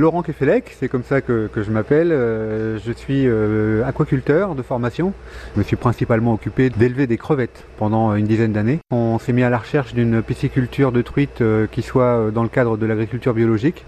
Laurent Kefelec, c'est comme ça que, je m'appelle. Euh, je suis euh, aquaculteur de formation. Je me suis principalement occupé d'élever des crevettes pendant une dizaine d'années. On s'est mis à la recherche d'une pisciculture de truites euh, qui soit dans le cadre de l'agriculture biologique.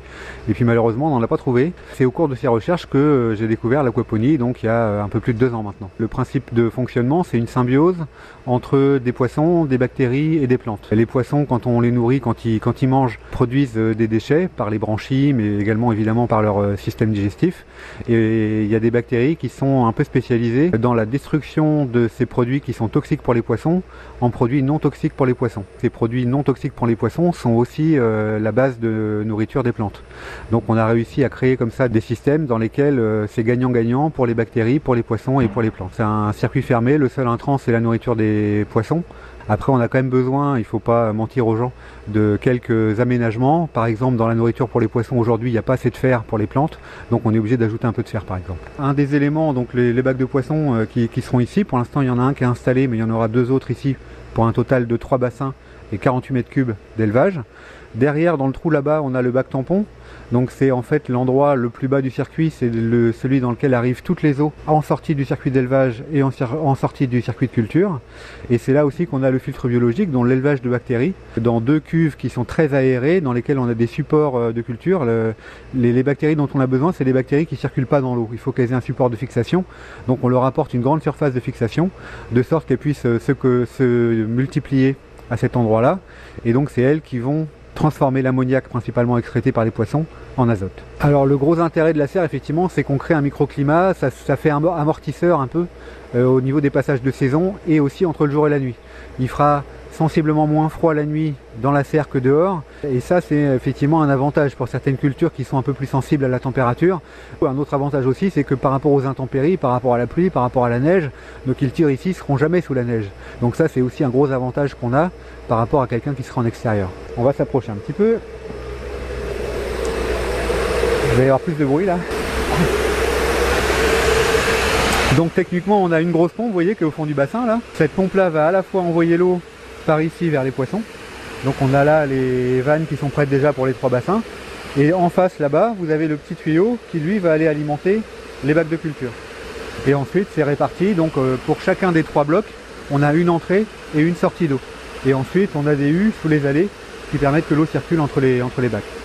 Et puis malheureusement, on n'en a pas trouvé. C'est au cours de ces recherches que j'ai découvert l'aquaponie, donc il y a un peu plus de deux ans maintenant. Le principe de fonctionnement, c'est une symbiose entre des poissons, des bactéries et des plantes. Les poissons, quand on les nourrit, quand ils, quand ils mangent, produisent des déchets par les branchies, mais également évidemment par leur euh, système digestif. Et il y a des bactéries qui sont un peu spécialisées dans la destruction de ces produits qui sont toxiques pour les poissons en produits non toxiques pour les poissons. Ces produits non toxiques pour les poissons sont aussi euh, la base de nourriture des plantes. Donc on a réussi à créer comme ça des systèmes dans lesquels euh, c'est gagnant-gagnant pour les bactéries, pour les poissons et pour les plantes. C'est un circuit fermé, le seul intrant c'est la nourriture des poissons. Après, on a quand même besoin, il ne faut pas mentir aux gens, de quelques aménagements. Par exemple, dans la nourriture pour les poissons, aujourd'hui, il n'y a pas assez de fer pour les plantes, donc on est obligé d'ajouter un peu de fer, par exemple. Un des éléments, donc les, bacs de poissons euh, qui, qui, seront ici, pour l'instant, il y en a un qui est installé, mais il y en aura deux autres ici, pour un total de trois bassins et 48 mètres cubes d'élevage. Derrière, dans le trou là-bas, on a le bac tampon. Donc c'est en fait l'endroit le plus bas du circuit, c'est celui dans lequel arrivent toutes les eaux en sortie du circuit d'élevage et en, sortie du circuit de culture. Et c'est là aussi qu'on a le filtre biologique, dont l'élevage de bactéries, dans deux cuves qui sont très aérées, dans lesquelles on a des supports euh, de culture. les, bactéries dont on a besoin, c'est des bactéries qui ne circulent pas dans l'eau. Il faut qu'elles aient un support de fixation. Donc on leur apporte une grande surface de fixation, de sorte qu'elles puissent euh, se multiplier à cet endroit-là. Et donc c'est elles qui vont transformer l'ammoniac principalement excrété par les poissons en azote. Alors le gros intérêt de la serre effectivement c'est qu'on crée un microclimat, ça, fait un amortisseur un peu euh, au niveau des passages de saison et aussi entre le jour et la nuit. Il fera sensiblement moins froid la nuit dans la serre que dehors. Et ça, c'est effectivement un avantage pour certaines cultures qui sont un peu plus sensibles à la température. Un autre avantage aussi, c'est que par rapport aux intempéries, par rapport à la pluie, par rapport à la neige, nos cultures ici seront jamais sous la neige. Donc ça, c'est aussi un gros avantage qu'on a par rapport à quelqu'un qui sera en extérieur. On va s'approcher un petit peu. Il va y avoir plus de bruit là. Donc techniquement on a une grosse pompe, vous voyez, qui est au fond du bassin là. Cette pompe là va à la fois envoyer l'eau par ici vers les poissons. Donc on a là les vannes qui sont prêtes déjà pour les trois bassins. Et en face là-bas, vous avez le petit tuyau qui lui va aller alimenter les bacs de culture. Et ensuite c'est réparti, donc euh, pour chacun des trois blocs, on a une entrée et une sortie d'eau. Et ensuite on a des U sous les allées qui permettent que l'eau circule entre les, entre les bacs.